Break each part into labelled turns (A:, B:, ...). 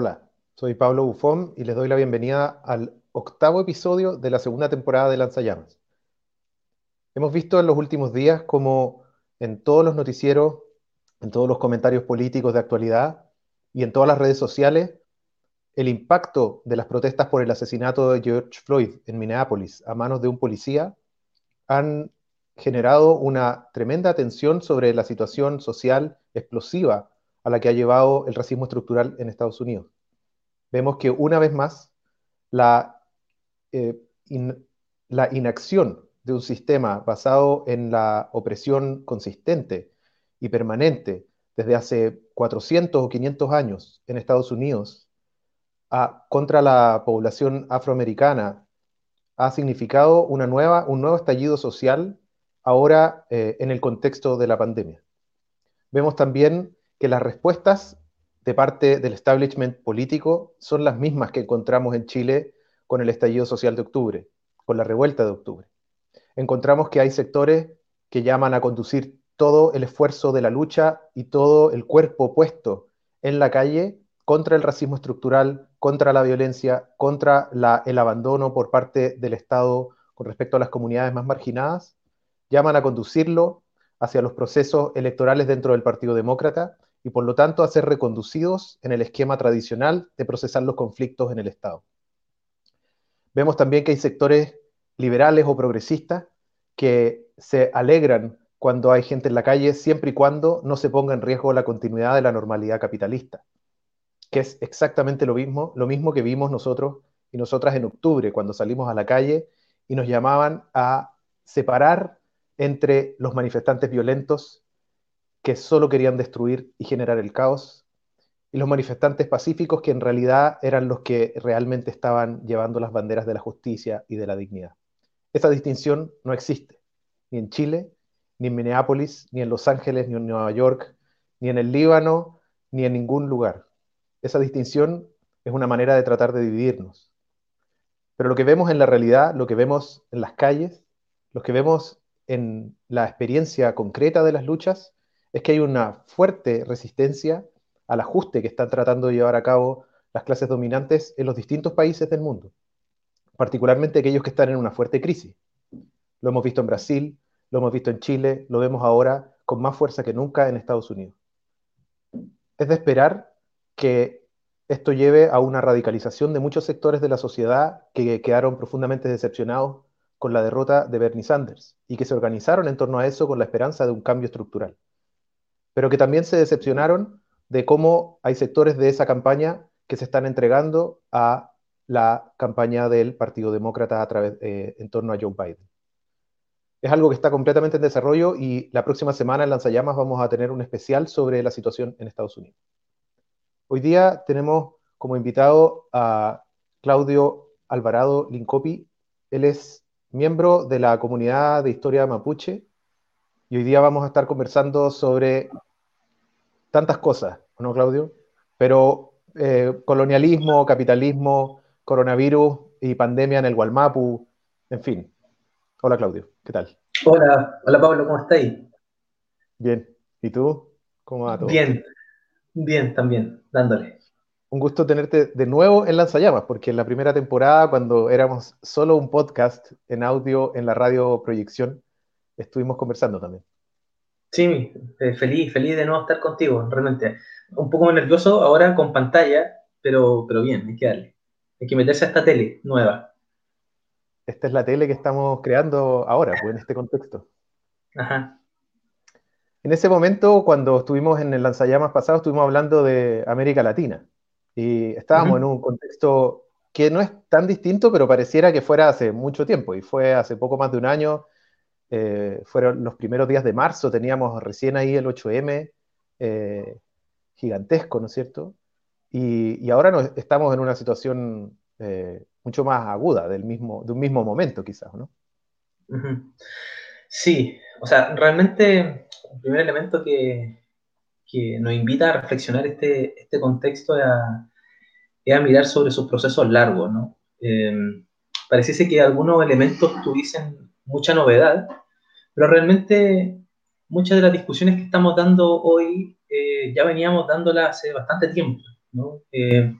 A: Hola, soy Pablo Bufón y les doy la bienvenida al octavo episodio de la segunda temporada de Lanzallamas. Hemos visto en los últimos días como en todos los noticieros, en todos los comentarios políticos de actualidad y en todas las redes sociales, el impacto de las protestas por el asesinato de George Floyd en Minneapolis a manos de un policía han generado una tremenda atención sobre la situación social explosiva a la que ha llevado el racismo estructural en Estados Unidos. Vemos que una vez más la, eh, inacción de un sistema basado en la opresión consistente y permanente desde hace 400 o 500 años en Estados Unidos contra la población afroamericana ha significado un nuevo estallido social ahora eh, en el contexto de la pandemia. Vemos también que las respuestas de parte del establishment político son las mismas que encontramos en Chile con el estallido social de octubre, con la revuelta de octubre. Encontramos que hay sectores que llaman a conducir todo el esfuerzo de la lucha y todo el cuerpo puesto en la calle contra el racismo estructural, contra la violencia, contra el abandono por parte del Estado con respecto a las comunidades más marginadas, llaman a conducirlo hacia los procesos electorales dentro del Partido Demócrata y por lo tanto a ser reconducidos en el esquema tradicional de procesar los conflictos en el Estado. Vemos también que hay sectores liberales o progresistas que se alegran cuando hay gente en la calle siempre y cuando no se ponga en riesgo la continuidad de la normalidad capitalista, que es exactamente lo mismo, lo mismo que vimos nosotros y nosotras en octubre cuando salimos a la calle y nos llamaban a separar entre los manifestantes violentos que solo querían destruir y generar el caos, y los manifestantes pacíficos que en realidad eran los que realmente estaban llevando las banderas de la justicia y de la dignidad. Esa distinción no existe, ni en Chile, ni en Minneapolis, ni en Los Ángeles, ni en Nueva York, ni en el Líbano, ni en ningún lugar. Esa distinción es una manera de tratar de dividirnos. Pero lo que vemos en la realidad, lo que vemos en las calles, lo que vemos en la experiencia concreta de las luchas es que hay una fuerte resistencia al ajuste que están tratando de llevar a cabo las clases dominantes en los distintos países del mundo, particularmente aquellos que están en una fuerte crisis. Lo hemos visto en Brasil, lo hemos visto en Chile, lo vemos ahora con más fuerza que nunca en Estados Unidos. Es de esperar que esto lleve a una radicalización de muchos sectores de la sociedad que quedaron profundamente decepcionados con la derrota de Bernie Sanders y que se organizaron en torno a eso con la esperanza de un cambio estructural. Pero que también se decepcionaron de cómo hay sectores de esa campaña que se están entregando a la campaña del Partido Demócrata a través, eh, en torno a Joe Biden. Es algo que está completamente en desarrollo y la próxima semana en Lanzallamas vamos a tener un especial sobre la situación en Estados Unidos. Hoy día tenemos como invitado a Claudio Alvarado Lincopi. Él es miembro de la comunidad de historia mapuche y hoy día vamos a estar conversando sobre tantas cosas, ¿no, Claudio? Pero eh, colonialismo, capitalismo, coronavirus y pandemia en el Gualmapu, en fin. Hola, Claudio, ¿qué tal?
B: Hola, hola Pablo, ¿cómo estáis?
A: Bien, ¿y tú? ¿Cómo va todo?
B: Bien, bien también, dándole
A: un gusto tenerte de nuevo en Lanzallamas, porque en la primera temporada, cuando éramos solo un podcast en audio en la radio proyección, estuvimos conversando también.
B: Sí, eh, feliz, feliz de nuevo estar contigo, realmente. Un poco nervioso ahora con pantalla, pero, pero bien, hay que darle. Hay que meterse a esta tele nueva.
A: Esta es la tele que estamos creando ahora, pues, en este contexto. Ajá. En ese momento, cuando estuvimos en el lanzallamas pasado, estuvimos hablando de América Latina. Y estábamos en un contexto que no es tan distinto, pero pareciera que fuera hace mucho tiempo. Y fue hace poco más de un año, eh, fueron los primeros días de marzo, teníamos recién ahí el 8M, eh, gigantesco, ¿no es cierto? Y, ahora estamos en una situación eh, mucho más aguda del mismo, de un mismo momento, quizás, ¿no?
B: Sí, o sea, realmente el primer elemento que, que nos invita a reflexionar este, este contexto es a, mirar sobre sus procesos largos, ¿no? Eh, pareciese que algunos elementos tuviesen mucha novedad, pero realmente muchas de las discusiones que estamos dando hoy eh, ya veníamos dándolas hace bastante tiempo. ¿no? Eh,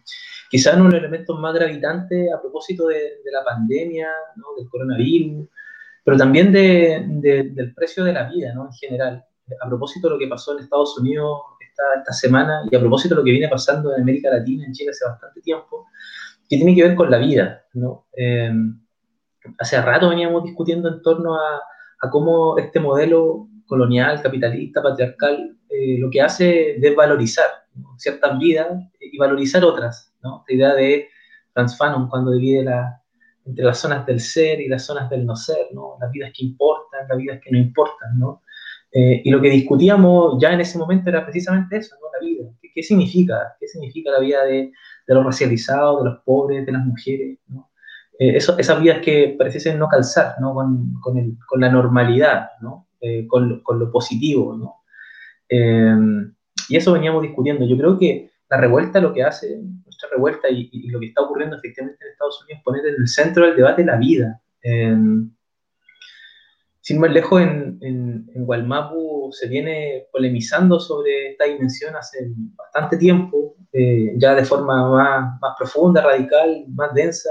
B: quizás uno de los elementos más gravitantes a propósito de, la pandemia, ¿no? del coronavirus, pero también de, del precio de la vida ¿no? en general. A propósito de lo que pasó en Estados Unidos esta, esta, semana y a propósito de lo que viene pasando en América Latina, en Chile hace bastante tiempo, que tiene que ver con la vida. ¿no? Eh, hace rato veníamos discutiendo en torno a, a cómo este modelo colonial, capitalista, patriarcal, eh, lo que hace es desvalorizar ciertas vidas y valorizar otras. ¿no? La idea de Franz Fanon cuando divide la, entre las zonas del ser y las zonas del no ser, ¿no? las vidas que importan, las vidas que no importan. ¿no? Eh, y lo que discutíamos ya en ese momento era precisamente eso, ¿no? la vida. ¿Qué, qué significa? ¿Qué significa la vida de, de, los racializados, de los pobres, de las mujeres? ¿no? Eh, eso, esas vidas que parecen no calzar ¿no? Con, con, el, con la normalidad, ¿no? Eh, con, con, lo positivo. ¿no? Eh, y eso veníamos discutiendo. Yo creo que la revuelta lo que hace, nuestra revuelta y, y, lo que está ocurriendo efectivamente en Estados Unidos poner en el centro del debate la vida. Eh, sin más lejos, en, en, en Gualmapu se viene polemizando sobre esta dimensión hace bastante tiempo, eh, ya de forma más, más, profunda, radical, más densa,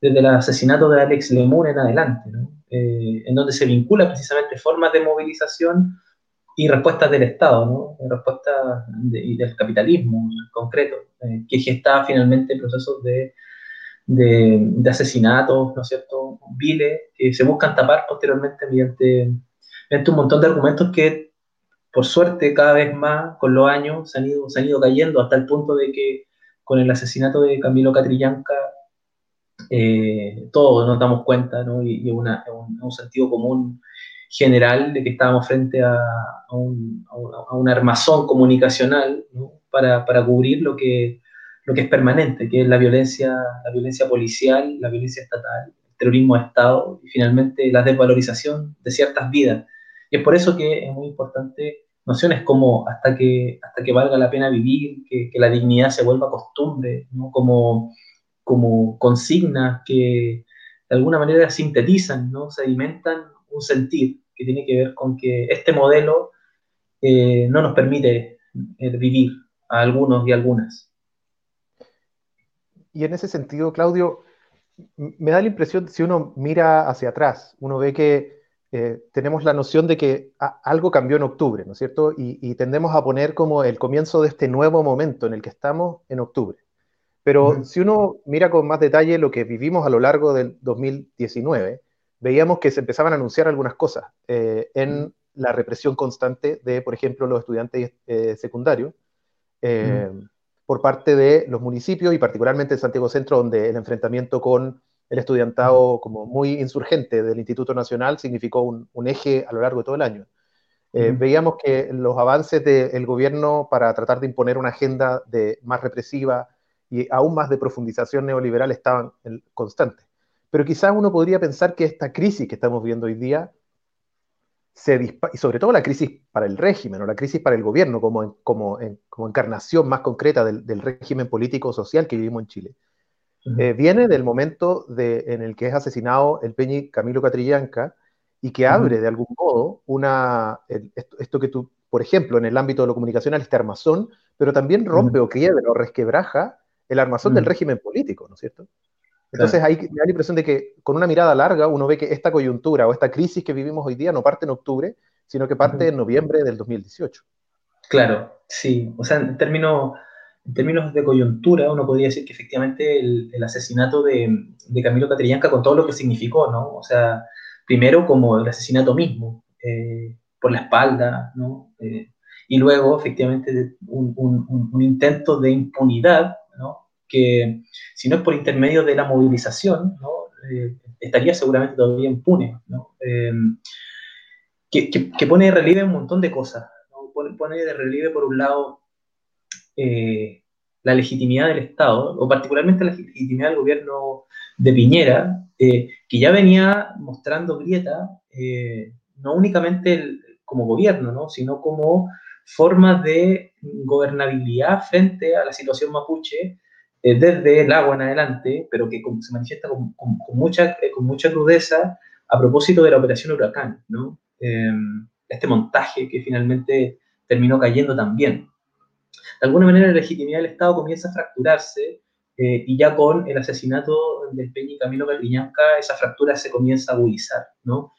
B: desde el asesinato de Alex Lemur en adelante, ¿no? eh, en donde se vincula precisamente formas de movilización y respuestas del Estado, ¿no? respuestas de, del capitalismo en concreto, eh, que gesta finalmente procesos de, de, de, asesinatos, ¿no es cierto?, viles, que se buscan tapar posteriormente mediante, mediante un montón de argumentos que, por suerte, cada vez más con los años se han ido, se han ido cayendo hasta el punto de que con el asesinato de Camilo Catrillanca eh, todos nos damos cuenta, ¿no? y, y una, un, un, sentido común general de que estábamos frente a, a, un, a un, armazón comunicacional ¿no? para, para, cubrir lo que, lo que es permanente, que es la violencia, la violencia policial, la violencia estatal, el terrorismo de Estado y finalmente la desvalorización de ciertas vidas. Y es por eso que es muy importante nociones como hasta que, hasta que valga la pena vivir, que, que la dignidad se vuelva costumbre, ¿no? como como consignas que de alguna manera sintetizan, ¿no? sedimentan un sentir que tiene que ver con que este modelo eh, no nos permite eh, vivir a algunos y algunas.
A: Y en ese sentido, Claudio, me da la impresión, si uno mira hacia atrás, uno ve que eh, tenemos la noción de que algo cambió en octubre, ¿no es cierto? Y, y, tendemos a poner como el comienzo de este nuevo momento en el que estamos en octubre. Pero uh -huh. si uno mira con más detalle lo que vivimos a lo largo del 2019, veíamos que se empezaban a anunciar algunas cosas eh, en uh -huh. la represión constante de, por ejemplo, los estudiantes eh, secundarios eh, uh -huh. por parte de los municipios y particularmente en Santiago Centro, donde el enfrentamiento con el estudiantado como muy insurgente del Instituto Nacional significó un, un eje a lo largo de todo el año. Eh, veíamos que los avances del gobierno para tratar de imponer una agenda de, más represiva, y aún más de profundización neoliberal estaban constantes. Pero quizás uno podría pensar que esta crisis que estamos viendo hoy día, se y sobre todo la crisis para el régimen o la crisis para el gobierno como, como, como encarnación más concreta del, del régimen político-social que vivimos en Chile, uh -huh. eh, viene del momento de, en el que es asesinado el peñi Camilo Catrillanca y que abre uh -huh. de algún modo una, esto, esto, que tú, por ejemplo, en el ámbito de lo comunicacional, este armazón, pero también rompe uh -huh. o quiebra o resquebraja el armazón mm. del régimen político, ¿no es cierto? Entonces ahí me da la impresión de que con una mirada larga uno ve que esta coyuntura o esta crisis que vivimos hoy día no parte en octubre, sino que parte en noviembre del 2018.
B: Claro, sí. O sea, en términos, en términos de coyuntura, uno podría decir que efectivamente el, el asesinato de, de, Camilo Catrillanca con todo lo que significó, ¿no? O sea, primero como el asesinato mismo, eh, por la espalda, ¿no? Eh, y luego, efectivamente, un, un, un intento de impunidad. Que si no es por intermedio de la movilización, ¿no? eh, estaría seguramente todavía impune, ¿no? eh, que, que, que, pone de relieve un montón de cosas. ¿no? Pone, pone, de relieve, por un lado, eh, la legitimidad del Estado, o particularmente la legitimidad del gobierno de Piñera, eh, que ya venía mostrando grieta, eh, no únicamente el, como gobierno, ¿no? sino como formas de gobernabilidad frente a la situación mapuche eh, desde el agua en adelante, pero que se manifiesta con, con, con mucha, eh, con mucha crudeza a propósito de la operación Huracán, ¿no? Eh, este montaje que finalmente terminó cayendo también. de alguna manera la legitimidad del Estado comienza a fracturarse eh, y ya con el asesinato del Peña Camilo Catrillanca esa fractura se comienza a agudizar, ¿no?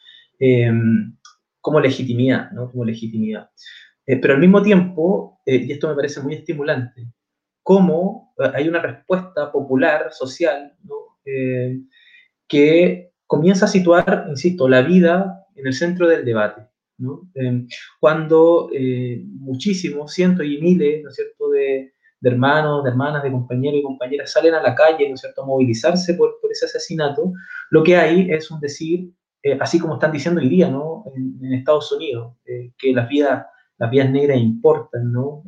B: como legitimidad, ¿no? Como legitimidad. pero al mismo tiempo, y esto me parece muy estimulante, cómo hay una respuesta popular, social, ¿no? que comienza a situar, insisto, la vida en el centro del debate. Em, cuando eh, muchísimos, cientos y miles, ¿no es cierto?, de, hermanos, de hermanas, de compañeros y compañeras salen a la calle, ¿no es cierto?, a movilizarse por, ese asesinato, lo que hay es un decir, eh, así como están diciendo hoy día, ¿no?, en, en Estados Unidos, eh, que las vidas, las vidas negras importan, ¿no?,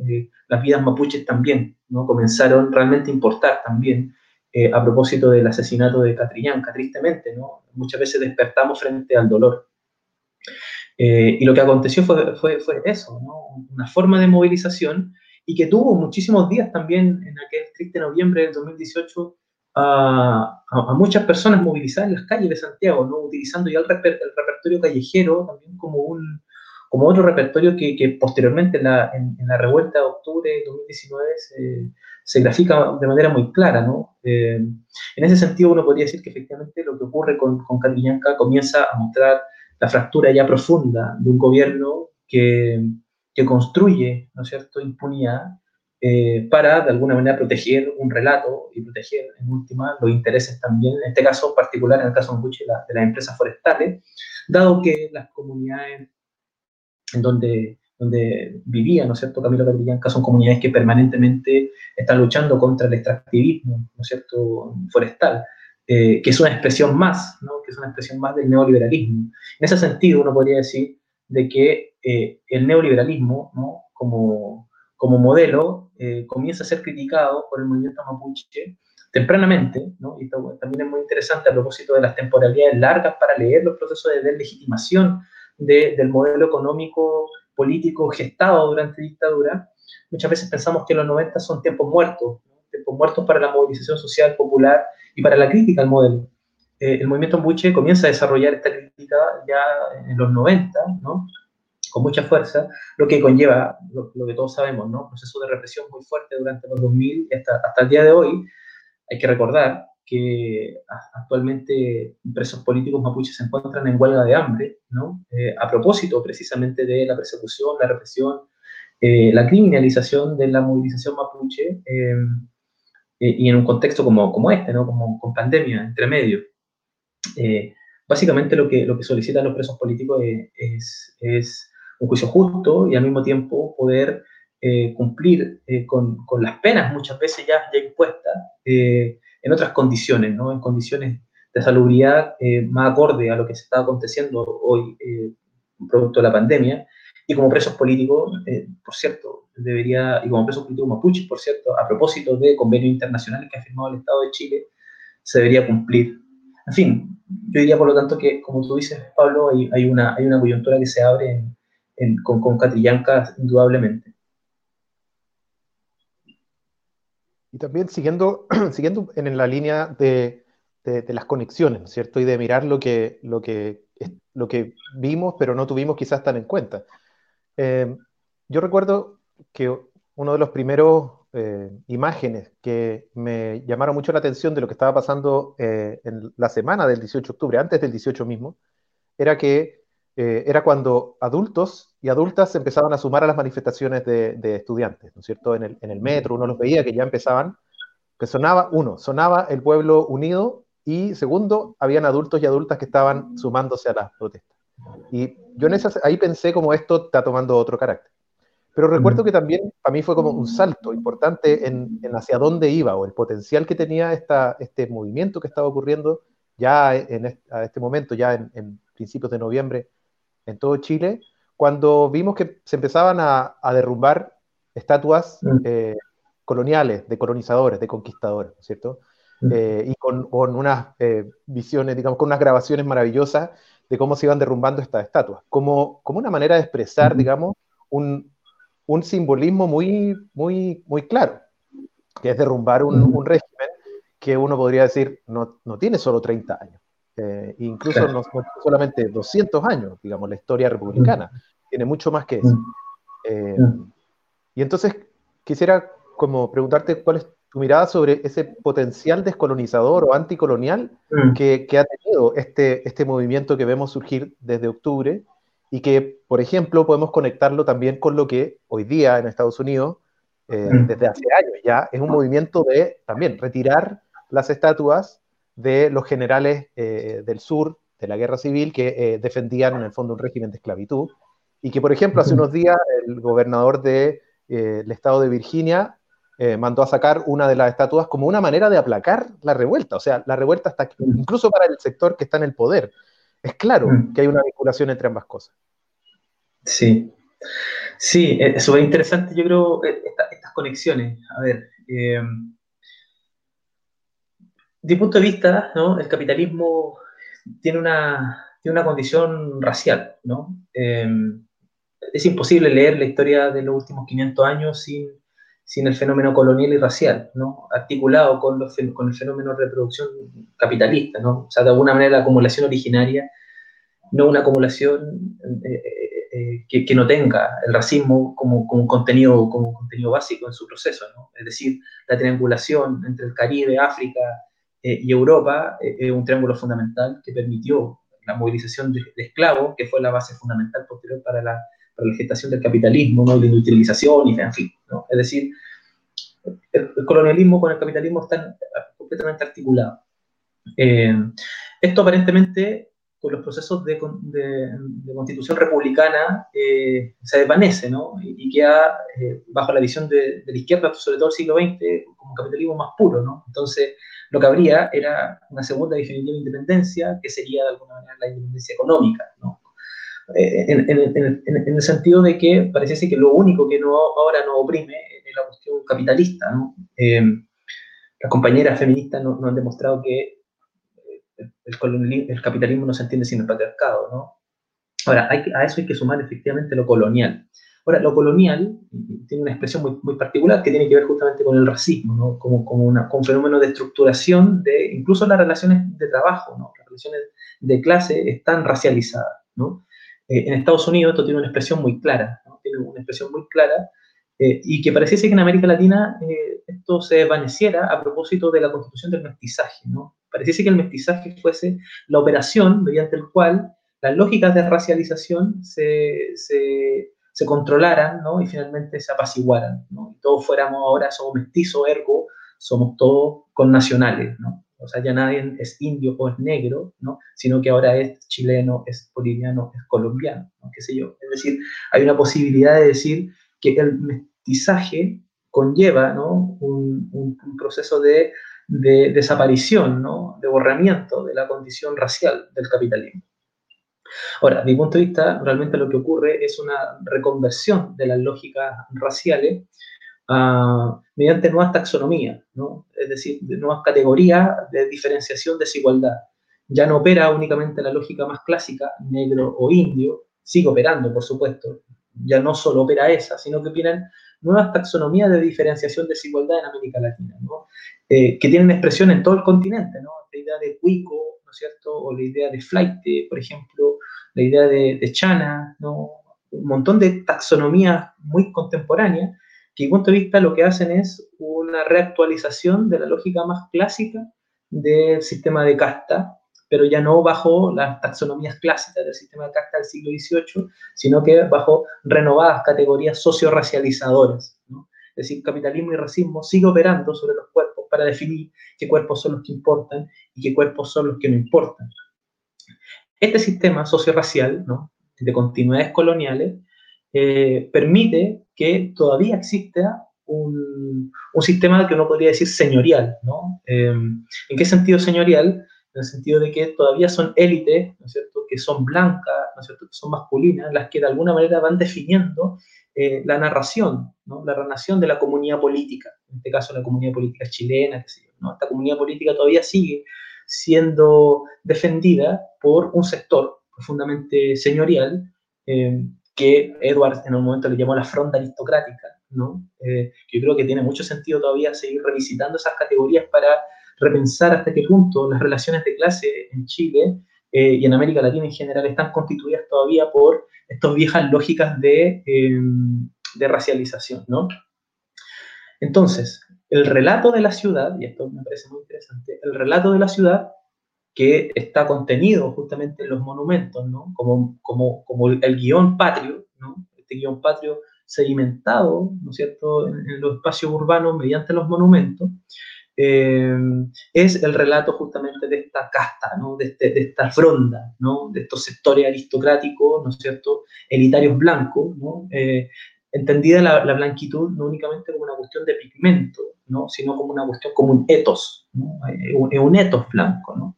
B: las vidas mapuches también, ¿no?, comenzaron realmente a importar también, eh, a propósito del asesinato de Catrillanca, tristemente, ¿no? Muchas veces despertamos frente al dolor. Eh, y lo que aconteció fue, fue, fue, eso, ¿no? Una forma de movilización y que tuvo muchísimos días también en aquel triste noviembre del 2018 a, a, muchas personas movilizadas en las calles de Santiago, ¿no? Utilizando ya el, el repertorio callejero también como un, como otro repertorio que, que posteriormente en la, en, la, revuelta de octubre de 2019 se, se grafica de manera muy clara. ¿no? Eh, en ese sentido, uno podría decir que efectivamente lo que ocurre con, con comienza a mostrar la fractura ya profunda de un gobierno que, que construye ¿no es cierto? impunidad eh, para de alguna manera proteger un relato y proteger en última los intereses también, en este caso particular, en el caso de, la, de las empresas forestales, dado que las comunidades en donde, donde vivía, ¿no es cierto?, Camilo Catrillanca, son comunidades que permanentemente están luchando contra el extractivismo, ¿no es cierto?, forestal, eh, que es una expresión más, ¿no?, que es una expresión más del neoliberalismo. En ese sentido, uno podría decir de que eh, el neoliberalismo, ¿no?, como, como modelo, eh, comienza a ser criticado por el movimiento mapuche tempranamente, ¿no? y también es muy interesante a propósito de las temporalidades largas para leer los procesos de deslegitimación del modelo económico político gestado durante dictadura, muchas veces pensamos que los 90 son tiempos muertos, tiempos muertos para la movilización social popular y para la crítica al modelo. Eh, el movimiento Mbuche comienza a desarrollar esta crítica ya en los 90, ¿no? con mucha fuerza, lo que conlleva, lo, que todos sabemos, ¿no? un proceso de represión muy fuerte durante los 2000 y hasta, hasta el día de hoy. Hay que recordar que actualmente presos políticos mapuches se encuentran en huelga de hambre, ¿no? Eh, a propósito precisamente de la persecución, la represión, eh, la criminalización de la movilización mapuche, eh, y en un contexto como, como este, ¿no? como con pandemia entre medio. básicamente lo que, lo que solicitan los presos políticos es, es, un juicio justo y al mismo tiempo poder cumplir con, con, las penas muchas veces ya, ya impuestas en otras condiciones, ¿no? en condiciones de salubridad eh, más acorde a lo que se está aconteciendo hoy, eh, producto de la pandemia, y como presos políticos, eh, por cierto, debería, y como presos políticos mapuches, por cierto, a propósito de convenios internacionales que ha firmado el Estado de Chile, se debería cumplir. En fin, yo diría por lo tanto que, como tú dices, Pablo, hay, hay una, hay una coyuntura que se abre en, con, con Catrillanca, indudablemente.
A: Y también siguiendo, siguiendo en la línea de, de, las conexiones, ¿cierto? Y de mirar lo que, lo, que, lo que vimos, pero no tuvimos quizás tan en cuenta. Eh, yo recuerdo que uno de los primeros eh, imágenes que me llamaron mucho la atención de lo que estaba pasando eh, en la semana del 18 de octubre, antes del 18 mismo, era que era cuando adultos y adultas empezaban a sumar a las manifestaciones de, estudiantes, ¿no es cierto? En el, en el, metro uno los veía que ya empezaban, que sonaba, uno, sonaba el pueblo unido y segundo, habían adultos y adultas que estaban sumándose a las protestas. Y yo en esas, ahí pensé como esto está tomando otro carácter. Pero recuerdo que también para mí fue como un salto importante en, en hacia dónde iba o el potencial que tenía esta, este movimiento que estaba ocurriendo ya en este, a este momento, ya en, en principios de noviembre en todo Chile, cuando vimos que se empezaban a, derrumbar estatuas mm. eh, coloniales, de colonizadores, de conquistadores, ¿cierto? Mm. Eh, y con, unas eh, visiones, digamos, con unas grabaciones maravillosas de cómo se iban derrumbando estas estatuas, como, como una manera de expresar, digamos, un, simbolismo muy, muy, muy claro, que es derrumbar un, régimen que uno podría decir no, no tiene solo 30 años, incluso no, solamente 200 años, digamos, la historia republicana tiene mucho más que eso. Mm. Eh, mm. y entonces, quisiera como preguntarte cuál es tu mirada sobre ese potencial descolonizador o anticolonial mm. que, ha tenido este, este movimiento que vemos surgir desde octubre y que, por ejemplo, podemos conectarlo también con lo que hoy día en Estados Unidos, eh, mm. desde hace años ya, es un movimiento de también retirar las estatuas de los generales eh, del sur de la guerra civil que eh, defendían en el fondo un régimen de esclavitud y que, por ejemplo, hace unos días el gobernador del estado de Virginia eh, mandó a sacar una de las estatuas como una manera de aplacar la revuelta. O sea, la revuelta está incluso para el sector que está en el poder. Es claro que hay una vinculación entre ambas cosas.
B: Sí, sí, es súper interesante, yo creo, eh, estas conexiones. A ver, de punto de vista, el capitalismo tiene una, tiene una condición racial. ¿no? es imposible leer la historia de los últimos 500 años sin sin el fenómeno colonial y racial, articulado con, el fenómeno de reproducción capitalista, ¿no? o sea, de alguna manera la acumulación originaria, no una acumulación eh, eh, eh, que, no tenga el racismo como, como, contenido, como contenido básico en su proceso, es decir, la triangulación entre el Caribe, África y Europa es un triángulo fundamental que permitió la movilización de, de esclavos, que fue la base fundamental posterior para la la gestación del capitalismo, ¿no? la industrialización y en fin. ¿no? Es decir, el, colonialismo con el capitalismo están completamente articulados. Eh, esto aparentemente con los procesos de, constitución republicana eh, se desvanece ¿no? y, queda eh, bajo la visión de, la izquierda, sobre todo el siglo XX, como capitalismo más puro. ¿no? Entonces, lo que habría era una segunda definitiva independencia, que sería de alguna manera la independencia económica, ¿no? Eh, en, el sentido de que pareciese que lo único que no, ahora nos oprime es la cuestión capitalista. ¿no? Eh, las compañeras feministas nos no han demostrado que el, el, capitalismo no se entiende sin el patriarcado. ¿no? Ahora, hay, a eso hay que sumar efectivamente lo colonial. Ahora, lo colonial tiene una expresión muy, muy particular que tiene que ver justamente con el racismo, ¿no? como, como una, con un fenómeno de estructuración de incluso las relaciones de trabajo, ¿no? las relaciones de clase están racializadas. ¿no? Eh, en Estados Unidos esto tiene una expresión muy clara, tiene una expresión muy clara, eh, y que pareciese que en América Latina eh, esto se desvaneciera a propósito de la constitución del mestizaje. ¿no? Pareciese que el mestizaje fuese la operación mediante el cual las lógicas de racialización se, se, se controlaran ¿no? y finalmente se apaciguaran. ¿no? Y todos fuéramos ahora, somos mestizos, ergo, somos todos connacionales. ¿no? o sea, ya nadie es indio o es negro, ¿no? sino que ahora es chileno, es boliviano, es colombiano, ¿no? qué sé yo. Es decir, hay una posibilidad de decir que el mestizaje conlleva ¿no? un, un, proceso de, de desaparición, ¿no? de borramiento de la condición racial del capitalismo. Ahora, desde mi punto de vista, realmente lo que ocurre es una reconversión de las lógicas raciales mediante nuevas taxonomías, ¿no? es decir, de nuevas categorías de diferenciación, desigualdad. Ya no opera únicamente la lógica más clásica, negro o indio, sigue operando, por supuesto, ya no solo opera esa, sino que operan nuevas taxonomías de diferenciación, desigualdad en América Latina, ¿no? Eh, que tienen expresión en todo el continente, ¿no? la idea de cuico, ¿no cierto?, o la idea de flight, por ejemplo, la idea de, de chana, ¿no? un montón de taxonomías muy contemporáneas que mi punto de vista lo que hacen es una reactualización de la lógica más clásica del sistema de casta, pero ya no bajo las taxonomías clásicas del sistema de casta del siglo XVIII, sino que bajo renovadas categorías socio-racializadoras. Es decir, capitalismo y racismo sigue operando sobre los cuerpos para definir qué cuerpos son los que importan y qué cuerpos son los que no importan. Este sistema socio-racial, ¿no? de continuidades coloniales, eh, permite que todavía exista un, un, sistema que uno podría decir señorial. ¿no? Eh, ¿En qué sentido señorial? En el sentido de que todavía son élites, ¿no es cierto?, que son blancas, ¿no es cierto?, que son masculinas, las que de alguna manera van definiendo eh, la narración, ¿no? la narración de la comunidad política, en este caso la comunidad política chilena, ¿no? esta comunidad política todavía sigue siendo defendida por un sector profundamente señorial, eh, que Edwards en un momento le llamó la fronda aristocrática, ¿no? Eh, yo creo que tiene mucho sentido todavía seguir revisitando esas categorías para repensar hasta qué punto las relaciones de clase en Chile eh, y en América Latina en general están constituidas todavía por estas viejas lógicas de, de racialización, ¿no? Entonces, el relato de la ciudad, y esto me parece muy interesante, el relato de la ciudad que está contenido justamente en los monumentos, ¿no? Como, como, como el guion patrio, ¿no? Este guion patrio sedimentado, ¿no es cierto?, en, los espacios urbanos mediante los monumentos, eh, es el relato justamente de esta casta, ¿no? de, este, de, esta fronda, ¿no? de estos sectores aristocráticos, ¿no es cierto?, elitarios blancos, ¿no? Eh, entendida la, la, blanquitud no únicamente como una cuestión de pigmento, ¿no? sino como una cuestión, como un etos, ¿no? Eh, un, etos blanco. ¿no?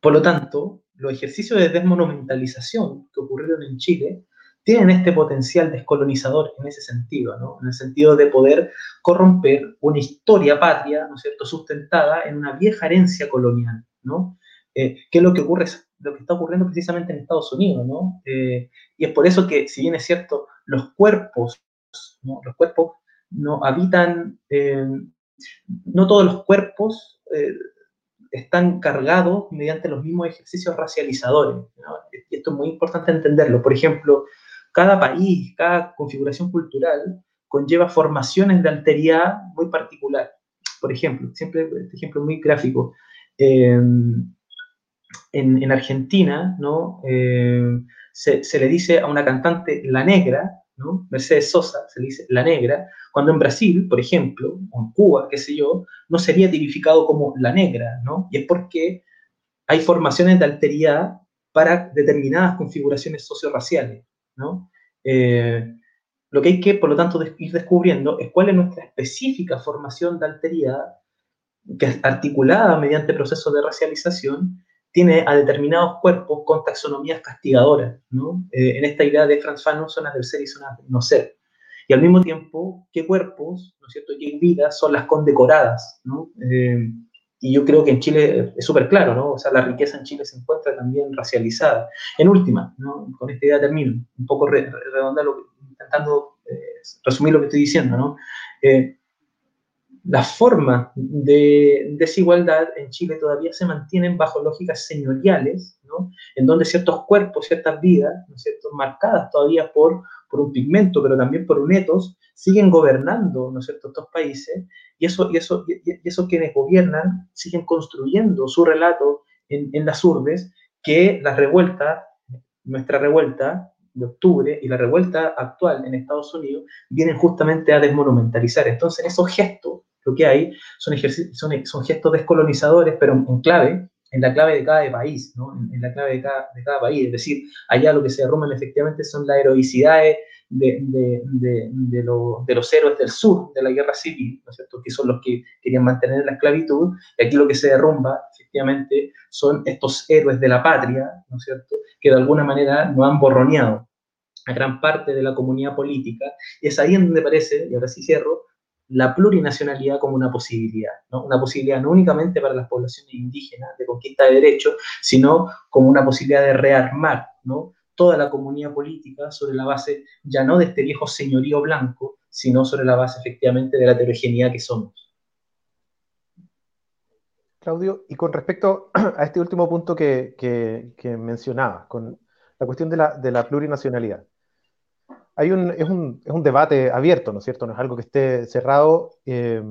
B: por lo tanto, los ejercicios de desmonumentalización que ocurrieron en Chile tienen este potencial descolonizador en ese sentido, ¿no? en el sentido de poder corromper una historia patria, ¿no es cierto?, sustentada en una vieja herencia colonial, ¿no? Eh, que es lo que ocurre, lo que está ocurriendo precisamente en Estados Unidos, ¿no? Eh, y es por eso que, si bien es cierto, los cuerpos, ¿no? los cuerpos no habitan, eh, no todos los cuerpos están cargados mediante los mismos ejercicios racializadores. Y esto es muy importante entenderlo. Por ejemplo, cada país, cada configuración cultural conlleva formaciones de alteridad muy particular. Por ejemplo, siempre este ejemplo muy gráfico. Em, en, Argentina, ¿no? Em, se, le dice a una cantante la negra, ¿no? Mercedes Sosa se le dice la negra, cuando en Brasil, por ejemplo, o en Cuba, qué sé yo, no sería tipificado como la negra, ¿no? Y es porque hay formaciones de alteridad para determinadas configuraciones socioraciales. Eh, lo que hay que, por lo tanto, ir descubriendo es cuál es nuestra específica formación de alteridad, que articulada mediante procesos de racialización, tiene a determinados cuerpos con taxonomías castigadoras, eh, en esta idea de Franz Fanon, zonas del ser y zonas del no ser. Y al mismo tiempo, qué cuerpos, ¿no cierto?, qué vidas son las condecoradas, ¿no? Eh, y yo creo que en Chile es súper claro, ¿no? O sea, la riqueza en Chile se encuentra también racializada. En última, ¿no? Con esta idea termino, un poco redondeando, intentando eh, resumir lo que estoy diciendo, ¿no? Eh, la forma de desigualdad en Chile todavía se mantienen bajo lógicas señoriales, ¿no? En donde ciertos cuerpos, ciertas vidas, ¿no marcadas todavía por, por un pigmento, pero también por un etos, siguen gobernando, ¿no es cierto?, estos países, y eso, y eso, y eso quienes gobiernan siguen construyendo su relato en, en las urbes, que la revuelta, nuestra revuelta de octubre y la revuelta actual en Estados Unidos vienen justamente a desmonumentalizar. Entonces, esos gestos, lo que hay, son, son, son gestos descolonizadores, pero en clave, en la clave de cada país, ¿no? en, la clave de cada, de cada, país. Es decir, allá lo que se derrumban efectivamente son las heroicidades de, de, de, los héroes del sur de la guerra civil, ¿no es cierto? que son los que querían mantener la esclavitud, y aquí lo que se derrumba, efectivamente, son estos héroes de la patria, ¿no es cierto?, que de alguna manera no han borroneado a gran parte de la comunidad política, y es ahí en donde parece, y ahora sí cierro, la plurinacionalidad como una posibilidad, ¿no? una posibilidad no únicamente para las poblaciones indígenas de conquista de derechos, sino como una posibilidad de rearmar ¿no? toda la comunidad política sobre la base ya no de este viejo señorío blanco, sino sobre la base efectivamente de la heterogeneidad que somos.
A: Claudio, y con respecto a este último punto que, que, mencionabas, con la cuestión de la, de la plurinacionalidad, hay un, es, un, es, un, debate abierto, ¿no es cierto? No es algo que esté cerrado. Eh,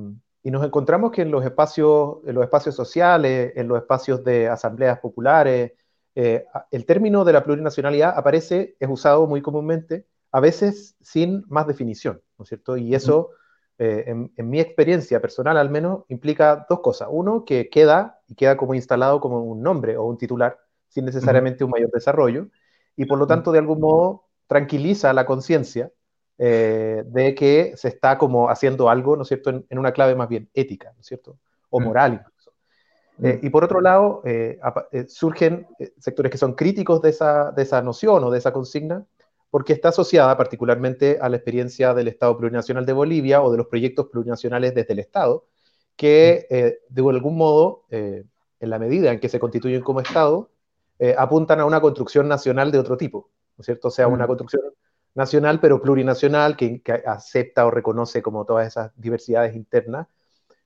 A: y nos encontramos que en los espacios, en los espacios sociales, en los espacios de asambleas populares, eh, el término de la plurinacionalidad aparece, es usado muy comúnmente, a veces sin más definición, ¿no es cierto? Y eso, eh, en, mi experiencia personal al menos, implica dos cosas. Uno, que queda y queda como instalado como un nombre o un titular, sin necesariamente un mayor desarrollo, y por lo tanto, de algún modo, tranquiliza la conciencia eh, de que se está como haciendo algo, ¿no es cierto?, en, en, una clave más bien ética, ¿no es cierto?, o moral eh, y por otro lado, eh, surgen sectores que son críticos de esa, de esa noción o de esa consigna, porque está asociada particularmente a la experiencia del Estado plurinacional de Bolivia o de los proyectos plurinacionales desde el Estado, que de algún modo, en la medida en que se constituyen como Estado, apuntan a una construcción nacional de otro tipo, ¿no es cierto? O sea, una construcción nacional, pero plurinacional, que, que acepta o reconoce como todas esas diversidades internas,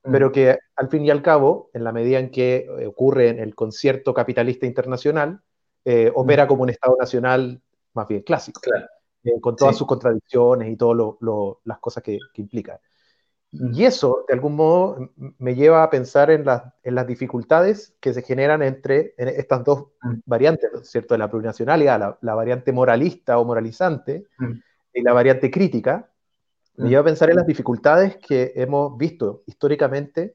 A: pero que al fin y al cabo, en la medida en que eh, ocurre en el concierto capitalista internacional, eh, opera como un Estado nacional más bien clásico. eh, con todas sus contradicciones y todas las cosas que, implica. Y eso, de algún modo, me lleva a pensar en, en las dificultades que se generan entre estas dos variantes, ¿cierto? De la plurinacionalidad, la, variante moralista o moralizante y la variante crítica. Me lleva a pensar en las dificultades que hemos visto históricamente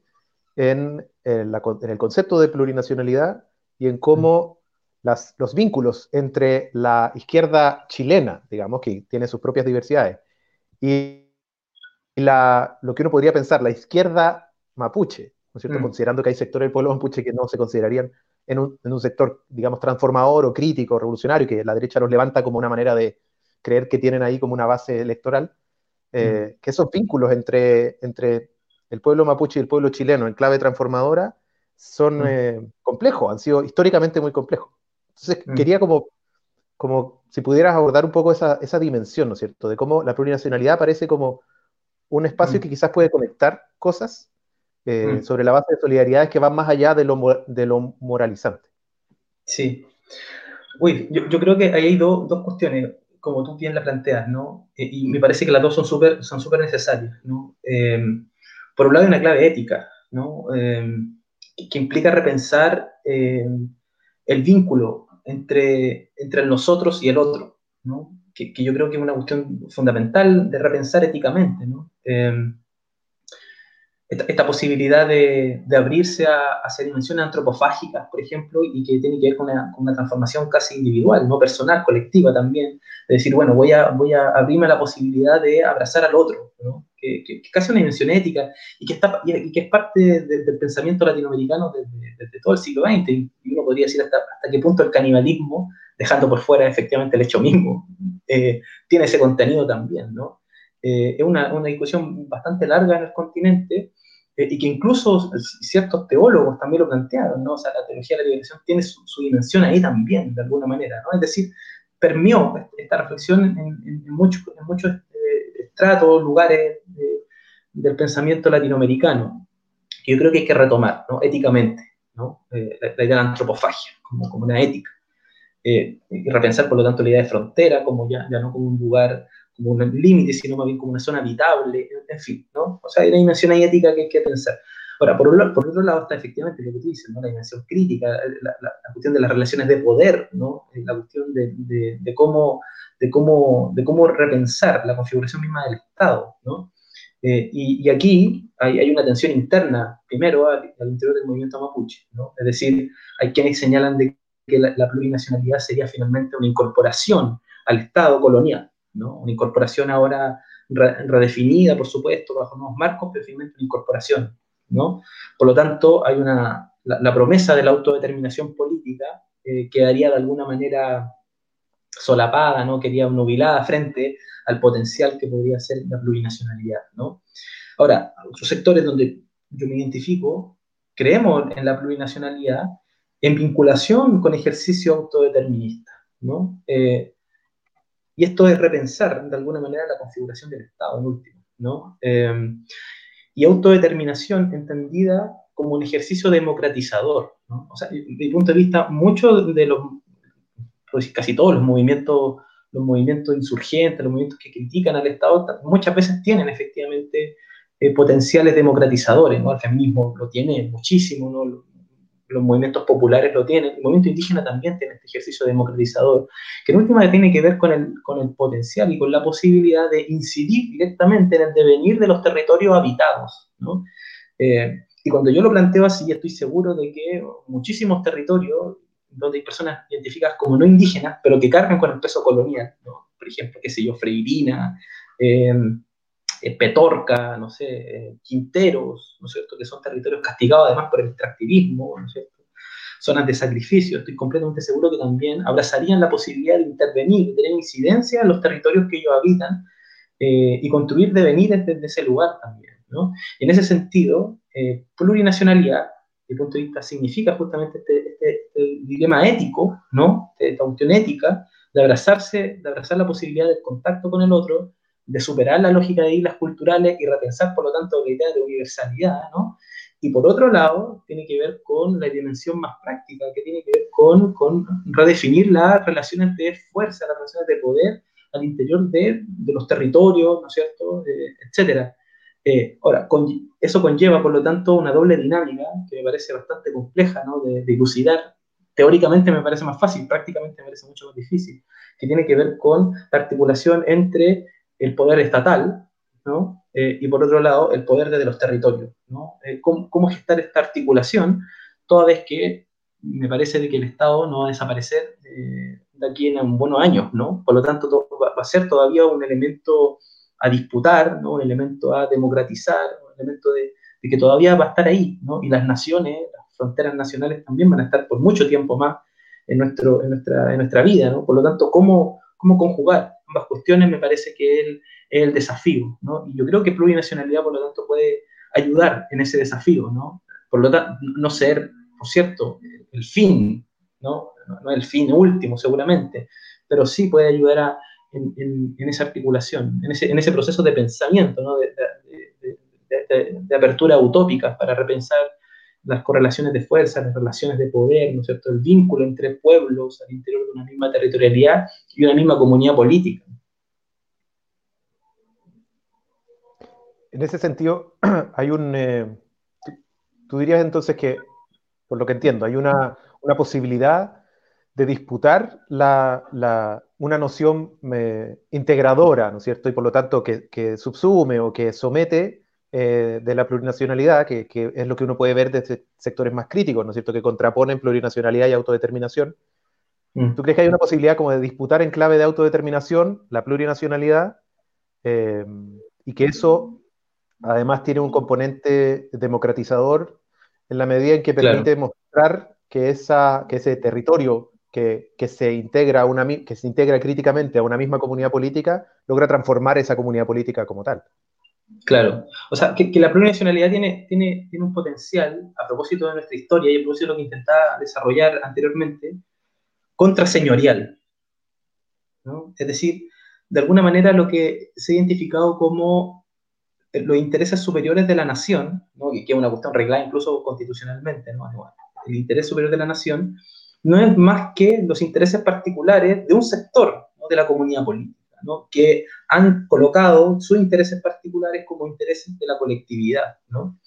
A: en, en el concepto de plurinacionalidad y en cómo los vínculos entre la izquierda chilena, digamos, que tiene sus propias diversidades, y la, lo que uno podría pensar, la izquierda mapuche, ¿no es cierto? Mm. Considerando que hay sectores del pueblo mapuche que no se considerarían en un, en un, sector, digamos, transformador o crítico, revolucionario, que la derecha los levanta como una manera de creer que tienen ahí como una base electoral, eh, mm. que esos vínculos entre, entre el pueblo mapuche y el pueblo chileno en clave transformadora son mm. eh, complejos, han sido históricamente muy complejos. Entonces, mm. quería como, como si pudieras abordar un poco esa, esa, dimensión, ¿no es cierto? De cómo la plurinacionalidad parece como un espacio mm. que quizás puede conectar cosas eh, mm. sobre la base de solidaridades que van más allá de lo, de lo moralizante.
B: Sí. Uy, yo, yo creo que ahí hay dos cuestiones, como tú bien la planteas, ¿no? Eh, y me parece que las dos son súper son super necesarias, ¿no? Eh, por un lado, hay una clave ética, ¿no? que implica repensar el vínculo entre, entre el nosotros y el otro, ¿no? Que, yo creo que es una cuestión fundamental de repensar éticamente. ¿no? Em, esta, posibilidad de, de abrirse a, hacia dimensiones antropofágicas, por ejemplo, y que tiene que ver con una, con una, transformación casi individual, no personal, colectiva también, de decir, bueno, voy a, voy a abrirme a la posibilidad de abrazar al otro, ¿no? que, que, es casi una dimensión ética y que, está, y que es parte del pensamiento latinoamericano desde, desde, todo el siglo XX, y uno podría decir hasta, hasta qué punto el canibalismo, dejando por fuera efectivamente el hecho mismo, eh, tiene ese contenido también, ¿no? Eh, es una, una, discusión bastante larga en el continente eh, y que incluso ciertos teólogos también lo plantearon, ¿no? O sea, la teología de la liberación tiene su, dimensión ahí también, de alguna manera, ¿no? Es decir, permeó esta reflexión en, muchos, en muchos estratos, lugares del pensamiento latinoamericano, que yo creo que hay que retomar, ¿no? Éticamente, ¿no? la, idea de la antropofagia, como, como una ética. Y repensar, por lo tanto, la idea de frontera, como ya, ya no como un lugar como un límite, sino más bien como una zona habitable, en fin, ¿no? O sea, hay una dimensión ética que hay que pensar. Ahora, por, por otro lado está efectivamente lo que tú dices, ¿no? La dimensión crítica, la, la, cuestión de las relaciones de poder, ¿no? La cuestión de, de, de, cómo, de, cómo, de cómo repensar la configuración misma del Estado, ¿no? Eh, y, y, aquí hay, hay, una tensión interna, primero, al, al, interior del movimiento mapuche, ¿no? Es decir, hay quienes señalan de que la, plurinacionalidad sería finalmente una incorporación al Estado colonial, una incorporación ahora redefinida, por supuesto, bajo nuevos marcos, pero finalmente una incorporación, ¿no? Por lo tanto, hay una, la, promesa de la autodeterminación política eh, quedaría de alguna manera solapada, ¿no? Quedaría nubilada frente al potencial que podría ser la plurinacionalidad, ¿no? Ahora, otros sectores donde yo me identifico, creemos en la plurinacionalidad en vinculación con ejercicio autodeterminista, ¿no? Eh, y esto es repensar de alguna manera la configuración del Estado, en último, ¿no? Eh, y autodeterminación entendida como un ejercicio democratizador, ¿no? O sea, desde mi punto de vista, muchos de los, casi todos los movimientos, los movimientos insurgentes, los movimientos que critican al Estado, muchas veces tienen efectivamente eh, potenciales democratizadores, ¿no? El feminismo lo tiene muchísimo, ¿no? Los movimientos populares lo tienen, el movimiento indígena también tiene este ejercicio democratizador, que en última tiene que ver con el, con el potencial y con la posibilidad de incidir directamente en el devenir de los territorios habitados. ¿no? Eh, y cuando yo lo planteo así, estoy seguro de que muchísimos territorios donde hay personas identificadas como no indígenas, pero que cargan con el peso colonial, ¿no? por ejemplo, qué sé yo, Freirina, eh, eh, Petorca, no sé, eh, Quinteros, ¿no es cierto?, que son territorios castigados además por el extractivismo, ¿no es cierto?, zonas de sacrificio, estoy completamente seguro que también abrazarían la posibilidad de intervenir, de tener incidencia en los territorios que ellos habitan eh, y construir devenires desde ese lugar también, ¿no? En ese sentido, plurinacionalidad, desde mi punto de vista, significa justamente este, este, este dilema ético, ¿no?, esta cuestión ética, de abrazarse, de abrazar la posibilidad del contacto con el otro, de superar la lógica de islas culturales y repensar, por lo tanto, la idea de universalidad, ¿no? Y por otro lado, tiene que ver con la dimensión más práctica, que tiene que ver con, con redefinir las relaciones de fuerza, las relaciones de poder al interior de, de los territorios, ¿no es cierto?, eh, etcétera. Eh, ahora, eso conlleva, por lo tanto, una doble dinámica que me parece bastante compleja ¿no? de, de. Teóricamente me parece más fácil, prácticamente me parece mucho más difícil, que tiene que ver con la articulación entre el poder estatal ¿no? Eh, y, por otro lado, el poder desde los territorios. ¿no? Eh, ¿cómo, ¿cómo, gestar esta articulación toda vez que me parece que el Estado no va a desaparecer de aquí en buenos años? ¿no? Por lo tanto, va a ser todavía un elemento a disputar, ¿no? un elemento a democratizar, un elemento de, que todavía va a estar ahí, ¿no? y las naciones, las fronteras nacionales también van a estar por mucho tiempo más en, nuestro, en, nuestra, en nuestra vida, ¿no? por lo tanto, ¿cómo, cómo conjugar ambas cuestiones me parece que es el, desafío, ¿no? y yo creo que plurinacionalidad, por lo tanto, puede ayudar en ese desafío, ¿no? por lo tanto, no ser, por cierto, el fin, ¿no? no el fin último seguramente, pero sí puede ayudar a, en, esa articulación, en ese, en ese, proceso de pensamiento, ¿no? de, de, apertura utópica para repensar las correlaciones de fuerza, las relaciones de poder, ¿no es cierto? el vínculo entre pueblos al interior de una misma territorialidad y una misma comunidad política.
A: En ese sentido, hay un... Eh, tú dirías entonces que, por lo que entiendo, hay una, una posibilidad de disputar la, la, una noción eh, integradora, ¿no es cierto? Y por lo tanto que, que subsume o que somete eh, de la plurinacionalidad, que, que, es lo que uno puede ver desde sectores más críticos, ¿no es cierto? Que contraponen plurinacionalidad y autodeterminación. Mm. ¿Tú crees que hay una posibilidad como de disputar en clave de autodeterminación la plurinacionalidad eh, y que eso además tiene un componente democratizador en la medida en que permite mostrar que, esa, que ese territorio que, se integra una, que se integra críticamente a una misma comunidad política, logra transformar esa comunidad política como tal.
B: Claro, o sea, que, la plurinacionalidad tiene, tiene, tiene un potencial, a propósito de nuestra historia y a propósito de lo que intentaba desarrollar anteriormente, contraseñorial. ¿no? Es decir, de alguna manera lo que se ha identificado como los intereses superiores de la nación, ¿no? que es una cuestión reglada incluso constitucionalmente, ¿no? el interés superior de la nación, no es más que los intereses particulares de un sector de la comunidad política, ¿no? que han colocado sus intereses particulares como intereses de la colectividad. ¿no?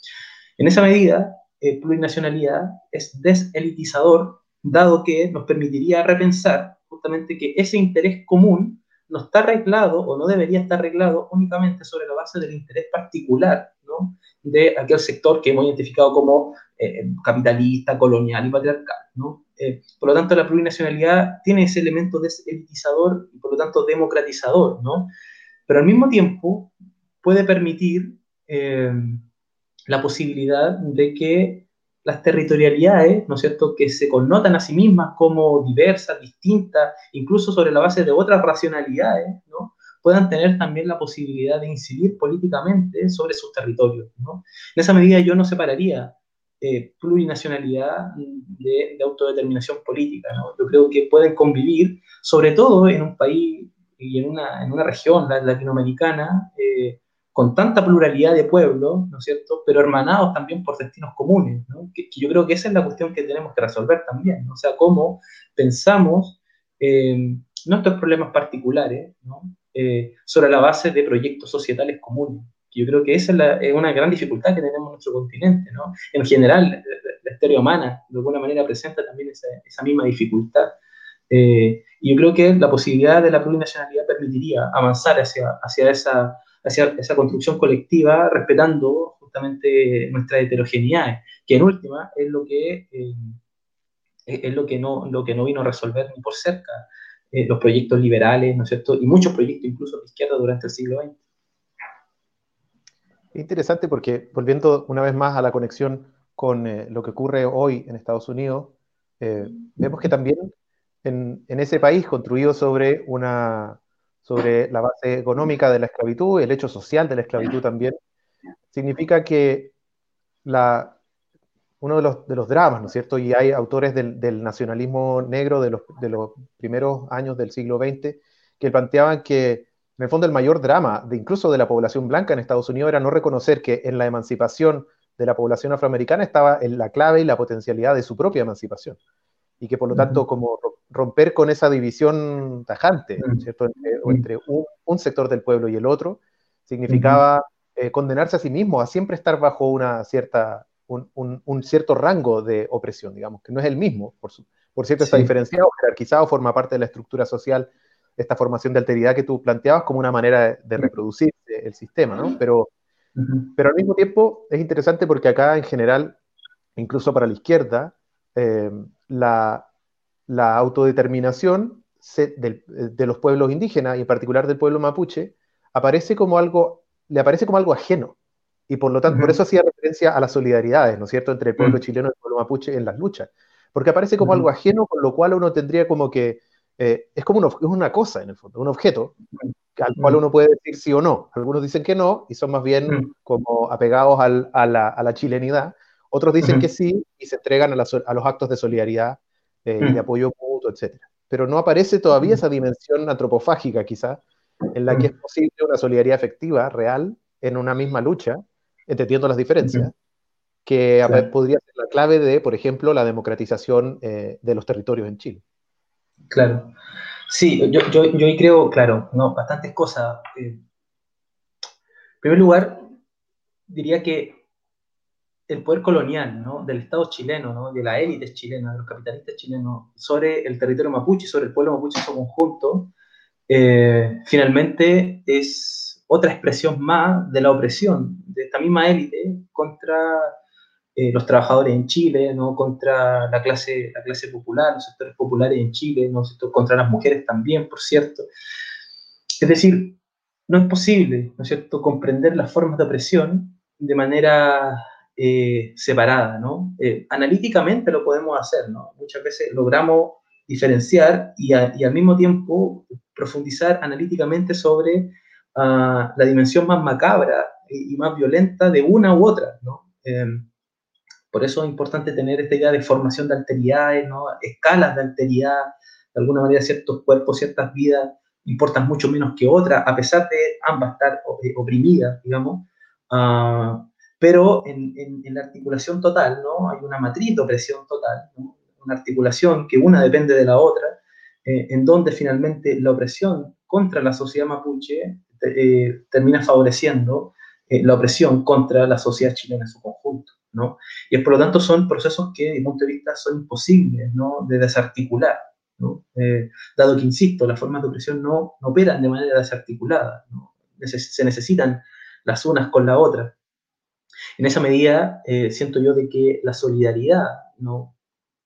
B: En esa medida, eh, plurinacionalidad es deselitizador, dado que nos permitiría repensar justamente que ese interés común no está arreglado o no debería estar arreglado únicamente sobre la base del interés particular de aquel sector que hemos identificado como eh, capitalista, colonial y patriarcal. Eh, por lo tanto, la plurinacionalidad tiene ese elemento deselitizador y por lo tanto democratizador, ¿no? Pero al mismo tiempo puede permitir eh, la posibilidad de que las territorialidades, ¿no es cierto?, que se connotan a sí mismas como diversas, distintas, incluso sobre la base de otras racionalidades, ¿no? puedan tener también la posibilidad de incidir políticamente sobre sus territorios. ¿no? En esa medida yo no separaría eh, plurinacionalidad de, autodeterminación política. Yo creo que pueden convivir, sobre todo en un país y en una, en una región latinoamericana, eh, con tanta pluralidad de pueblos, ¿no es cierto?, pero hermanados también por destinos comunes, que, yo creo que esa es la cuestión que tenemos que resolver también, ¿no? o sea, cómo pensamos eh, nuestros problemas particulares sobre la base de proyectos societales comunes. Yo creo que esa es, una gran dificultad que tenemos en nuestro continente, ¿no? En general, la, historia humana de alguna manera presenta también esa, esa misma dificultad. Eh, y yo creo que la posibilidad de la plurinacionalidad permitiría avanzar hacia, hacia, esa, hacia esa construcción colectiva, respetando justamente nuestra heterogeneidad, que en última es lo que, eh, es lo que, no, lo que no vino a resolver ni por cerca eh, los proyectos liberales, ¿no es cierto? Y muchos proyectos incluso de izquierda durante el siglo XX.
A: Interesante porque volviendo una vez más a la conexión con eh, lo que ocurre hoy en Estados Unidos, eh, vemos que también en, ese país construido sobre, una, sobre la base económica de la esclavitud, el hecho social de la esclavitud también, significa que la, uno de los, de los dramas, ¿no es cierto? Y hay autores del, del nacionalismo negro de los, de los primeros años del siglo XX que planteaban que en el fondo el mayor drama, de incluso de la población blanca en Estados Unidos, era no reconocer que en la emancipación de la población afroamericana estaba en la clave y la potencialidad de su propia emancipación. y que por lo tanto como romper con esa división tajante, ¿cierto? Entre, un, sector del pueblo y el otro, significaba eh, condenarse a sí mismo a siempre estar bajo una cierta, un, cierto rango de opresión, digamos, que no es el mismo, por, por cierto, está diferenciado, jerarquizado, forma parte de la estructura social, esta formación de alteridad que tú planteabas como una manera de, reproducir el sistema, ¿no? Pero, pero al mismo tiempo es interesante porque acá en general, incluso para la izquierda, eh, la, la, autodeterminación de los pueblos indígenas y en particular del pueblo mapuche aparece como algo, le aparece como algo ajeno. Y por lo tanto, por eso hacía referencia a las solidaridades, ¿no es cierto?, entre el pueblo chileno y el pueblo mapuche en las luchas. Porque aparece como algo ajeno, con lo cual uno tendría como que, eh, es como es una cosa en el fondo, un objeto al cual uno puede decir sí o no. Algunos dicen que no y son más bien como apegados al, a, la, a, la, chilenidad. Otros dicen que sí y se entregan a, a los actos de solidaridad eh, y de apoyo mutuo, etc. Pero no aparece todavía esa dimensión antropofágica, quizá, en la que es posible una solidaridad efectiva, real, en una misma lucha, entendiendo las diferencias, que podría ser la clave de, por ejemplo, la democratización eh, de los territorios en Chile.
B: Claro. Sí, yo, yo, yo creo, claro, no, bastantes cosas. Eh, en primer lugar, diría que el poder colonial ¿no? del Estado chileno, ¿no? de la élite chilena, de los capitalistas chilenos, sobre el territorio mapuche, sobre el pueblo mapuche en su conjunto, eh, finalmente es otra expresión más de la opresión de esta misma élite contra eh, los trabajadores en Chile, ¿no? contra la clase, la clase popular, los sectores populares en Chile, ¿no? contra las mujeres también, por cierto. Es decir, no es posible, ¿no es cierto?, comprender las formas de opresión de manera eh, separada, ¿no? Eh, analíticamente lo podemos hacer, ¿no? Muchas veces logramos diferenciar y, al mismo tiempo profundizar analíticamente sobre ah, la dimensión más macabra y, más violenta de una u otra, ¿no? Por eso es importante tener esta idea de formación de alteridades, ¿no? escalas de alteridad, de alguna manera ciertos cuerpos, ciertas vidas importan mucho menos que otras, a pesar de ambas estar eh, oprimidas, digamos. Ah, pero en, la articulación total, ¿no? Hay una matriz de opresión total, una articulación que una depende de la otra, eh, en donde finalmente la opresión contra la sociedad mapuche eh, termina favoreciendo eh, la opresión contra la sociedad chilena en su conjunto, ¿no? Y por lo tanto son procesos que, desde mi punto de vista, son imposibles, ¿no? De desarticular, ¿no? dado que, insisto, las formas de opresión no, no operan de manera desarticulada, ¿no? se necesitan las unas con la otra. En esa medida, eh, siento yo de que la solidaridad ¿no?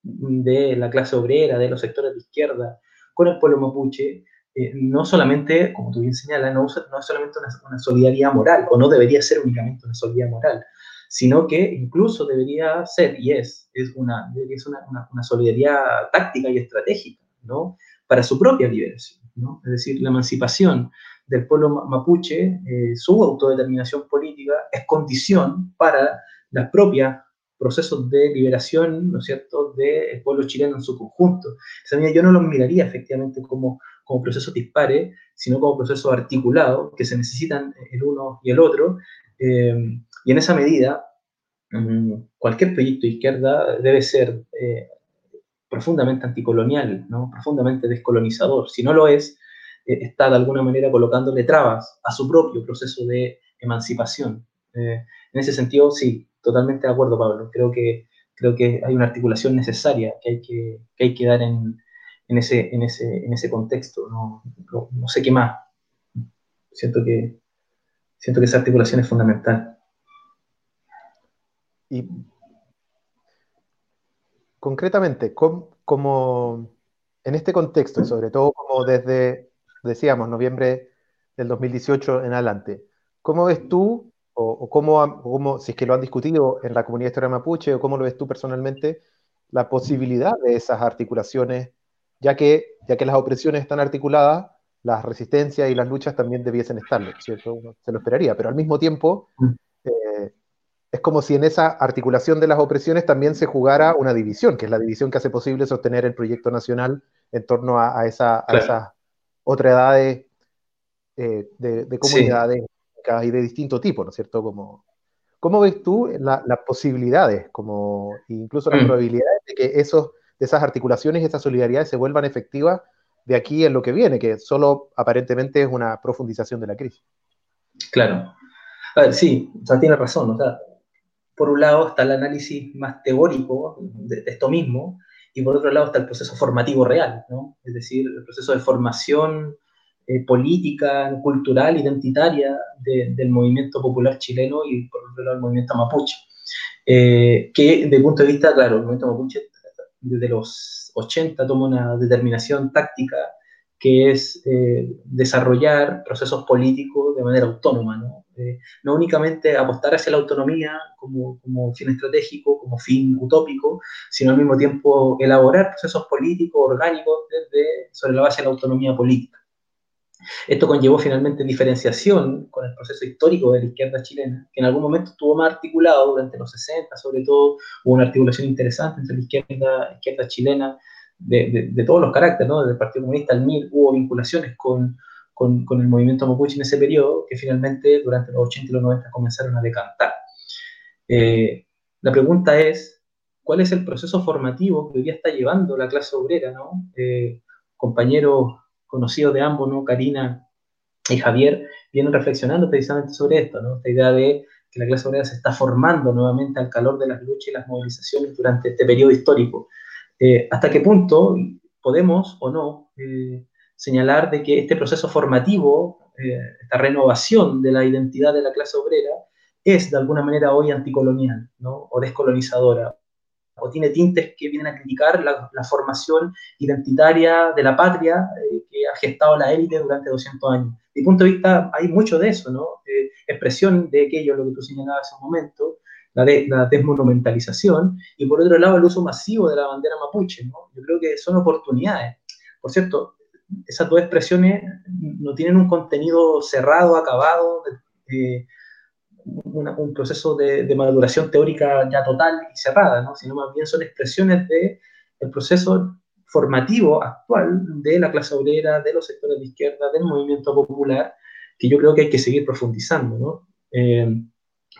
B: de la clase obrera, de los sectores de izquierda, con el pueblo mapuche, eh, no solamente, como tú bien señalas, no, no es solamente una, solidaridad moral, o no debería ser únicamente una solidaridad moral, sino que incluso debería ser, y es, es una, es una, una, solidaridad táctica y estratégica, ¿no? Para su propia liberación, ¿no? Es decir, la emancipación del pueblo mapuche, eh, su autodeterminación política es condición para los propios procesos de liberación, ¿no es cierto?, del pueblo chileno en su conjunto. Esa yo no lo miraría efectivamente como, como procesos dispares, sino como procesos articulados que se necesitan el uno y el otro. Eh, y en esa medida, cualquier proyecto de izquierda debe ser eh, profundamente anticolonial, ¿no? profundamente descolonizador. Si no lo es, eh, está de alguna manera colocándole trabas a su propio proceso de emancipación. Eh, en ese sentido, sí, totalmente de acuerdo, Pablo. Creo que, creo que hay una articulación necesaria que hay que, que, hay que dar en, en, ese, en, ese, en ese contexto. No, no, sé qué más. Siento que, siento que esa articulación es fundamental.
A: Y concretamente, como en este contexto, y sobre todo desde decíamos, noviembre del 2018 en adelante. ¿Cómo ves tú, o, cómo, si es que lo han discutido en la comunidad historia mapuche, o cómo lo ves tú personalmente, la posibilidad de esas articulaciones, ya que, ya que las opresiones están articuladas, las resistencias y las luchas también debiesen estarlo, ¿cierto? se lo esperaría, pero al mismo tiempo mm. Es como si en esa articulación de las opresiones también se jugara una división, que es la división que hace posible sostener el proyecto nacional en torno a, esa, a esas otra edad eh, de, comunidades y de distinto tipo, ¿no es cierto? Como, ¿Cómo ves tú las posibilidades, como incluso las mm. probabilidades de que esos de esas articulaciones y esas solidaridades se vuelvan efectivas de aquí en lo que viene, que solo aparentemente es una profundización de la crisis.
B: Claro. A ver, sí, o sea, tiene razón. O sea, por un lado está el análisis más teórico de, esto mismo, y por otro lado está el proceso formativo real, ¿no? Es decir, el proceso de formación eh, política, cultural, identitaria del movimiento popular chileno y por otro lado el movimiento mapuche. Eh, que desde el punto de vista, claro, el movimiento mapuche desde los 80 toma una determinación táctica que es eh, desarrollar procesos políticos de manera autónoma, ¿no? Eh, no únicamente apostar hacia la autonomía como, como, fin estratégico, como fin utópico, sino al mismo tiempo elaborar procesos políticos orgánicos desde, sobre la base de la autonomía política. Esto conllevó finalmente diferenciación con el proceso histórico de la izquierda chilena, que en algún momento estuvo más articulado durante los 60, sobre todo hubo una articulación interesante entre la izquierda, izquierda chilena de, de, todos los caracteres, ¿no? desde el Partido Comunista al MIR hubo vinculaciones con, con, con, el movimiento mapuche en ese periodo, que finalmente durante los 80 y los 90 comenzaron a decantar. Eh, la pregunta es, ¿cuál es el proceso formativo que hoy día está llevando la clase obrera? ¿no? Eh, compañeros conocidos de ambos, ¿no? Karina y Javier, vienen reflexionando precisamente sobre esto, ¿no? esta idea de que la clase obrera se está formando nuevamente al calor de las luchas y las movilizaciones durante este periodo histórico. Eh, hasta qué punto podemos o no eh, señalar de que este proceso formativo, eh, esta renovación de la identidad de la clase obrera, es de alguna manera hoy anticolonial ¿no? o descolonizadora, o tiene tintes que vienen a criticar la, formación identitaria de la patria que ha gestado la élite durante 200 años. De mi punto de vista, hay mucho de eso, ¿no? expresión de aquello, lo que tú señalabas hace un momento, la, desmonumentalización, y por otro lado el uso masivo de la bandera mapuche. ¿no? Yo creo que son oportunidades. Por cierto, esas dos expresiones no tienen un contenido cerrado, acabado, un proceso de, maduración teórica ya total y cerrada, ¿no? sino más bien son expresiones del el proceso formativo actual de la clase obrera, de los sectores de izquierda, del movimiento popular, que yo creo que hay que seguir profundizando. ¿no? Eh,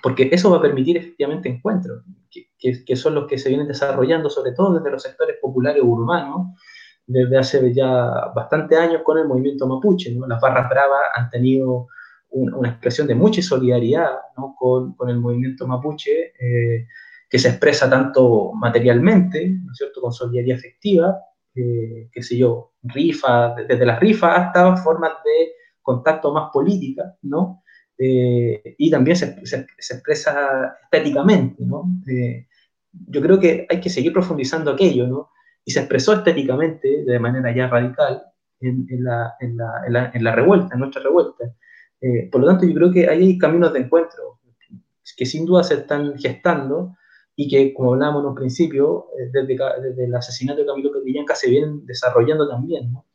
B: porque eso va a permitir efectivamente encuentros, que, que, son los que se vienen desarrollando, sobre todo desde los sectores populares urbanos, desde hace ya bastante años con el movimiento mapuche. ¿no? Las barras bravas han tenido una expresión de mucha solidaridad ¿no? con, con, el movimiento mapuche, eh, que se expresa tanto materialmente, ¿no es cierto?, con solidaridad efectiva, eh, qué sé yo, rifas, desde las rifas hasta formas de contacto más política, ¿no? Eh, y también se, se, expresa estéticamente, ¿no? Eh, yo creo que hay que seguir profundizando aquello, ¿no? Y se expresó estéticamente de manera ya radical en, en, la, en, la, en la, revuelta, en nuestra revuelta. Eh, por lo tanto, yo creo que hay caminos de encuentro que sin duda se están gestando y que, como hablábamos en un principio, desde, desde el asesinato de Camilo Catrillanca se vienen desarrollando también, ¿no?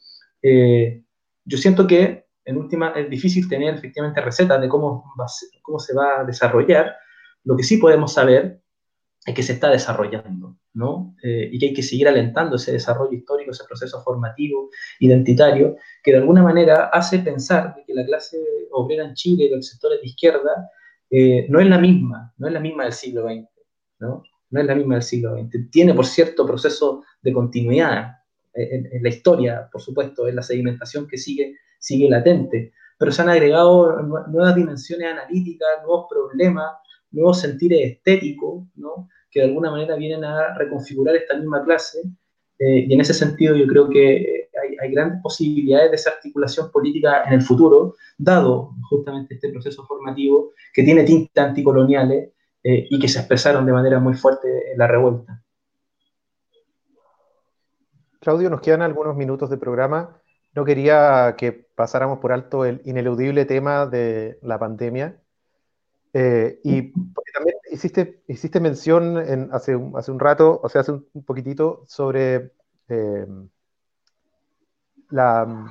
B: yo siento que en última es difícil tener efectivamente recetas de cómo, cómo se va a desarrollar. Lo que sí podemos saber es que se está desarrollando, ¿no? Eh, y que hay que seguir alentando ese desarrollo histórico, ese proceso formativo, identitario, que de alguna manera hace pensar que la clase obrera en Chile, los sectores de izquierda, eh, no es la misma, no es la misma del siglo XX, ¿no? No es la misma del siglo XX. Tiene, por cierto, proceso de continuidad en, en la historia, por supuesto, en la sedimentación que sigue sigue latente, pero se han agregado nuevas dimensiones analíticas, nuevos problemas, nuevos sentires estéticos, ¿no? Que de alguna manera vienen a reconfigurar esta misma clase. Eh, y en ese sentido yo creo que hay, grandes posibilidades de esa articulación política en el futuro, dado justamente este proceso formativo que tiene tintas anticoloniales eh, y que se expresaron de manera muy fuerte en la revuelta.
A: Claudio, nos quedan algunos minutos de programa. No quería que pasáramos por alto el ineludible tema de la pandemia. Eh, y también hiciste, hiciste mención en, hace, un, hace un rato, o sea, hace un, poquitito, sobre eh, la,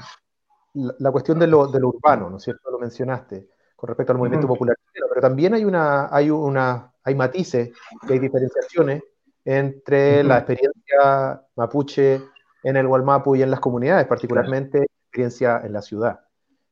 A: la, cuestión de lo, de lo, urbano, ¿no es cierto? Lo mencionaste con respecto al movimiento popular. Pero también hay, una, hay, una, hay matices y hay diferenciaciones entre la experiencia mapuche en el Walmapu y en las comunidades, particularmente experiencia en la ciudad.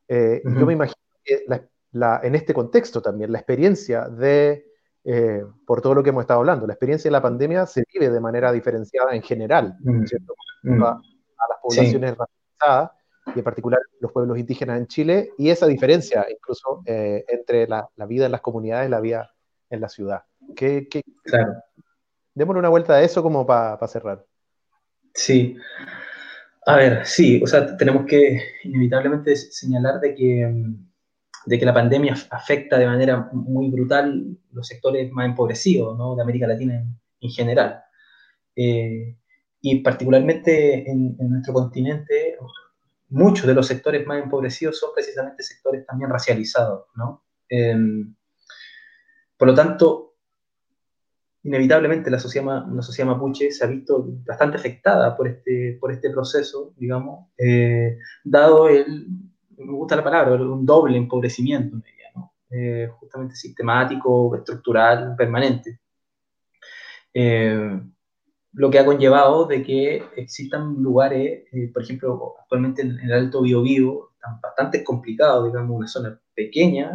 A: Eh, yo me imagino que en este contexto también, la experiencia de eh, por todo lo que hemos estado hablando. La experiencia de la pandemia se vive de manera diferenciada en general, mm. ¿cierto? Mm. A, las poblaciones racializadas y en particular los pueblos indígenas en Chile, y esa diferencia incluso eh, entre la, vida en las comunidades y la vida en la ciudad. ¿Qué, claro. Démosle una vuelta a eso como para cerrar.
B: Sí. A ver, sí, o sea, tenemos que inevitablemente señalar de que, de que la pandemia afecta de manera muy brutal los sectores más empobrecidos ¿no? de América Latina en, general. Eh, y particularmente en, nuestro continente, muchos de los sectores más empobrecidos son precisamente sectores también racializados. Em, por lo tanto, inevitablemente la sociedad, la sociedad mapuche se ha visto bastante afectada por este, por este proceso, digamos, eh, dado el, me gusta la palabra, un doble empobrecimiento en ella, ¿no? Eh, justamente sistemático, estructural, permanente. Eh, lo que ha conllevado de que existan lugares, por ejemplo, actualmente en, el Alto Biobío, están bastante complicados, digamos, una zona pequeña,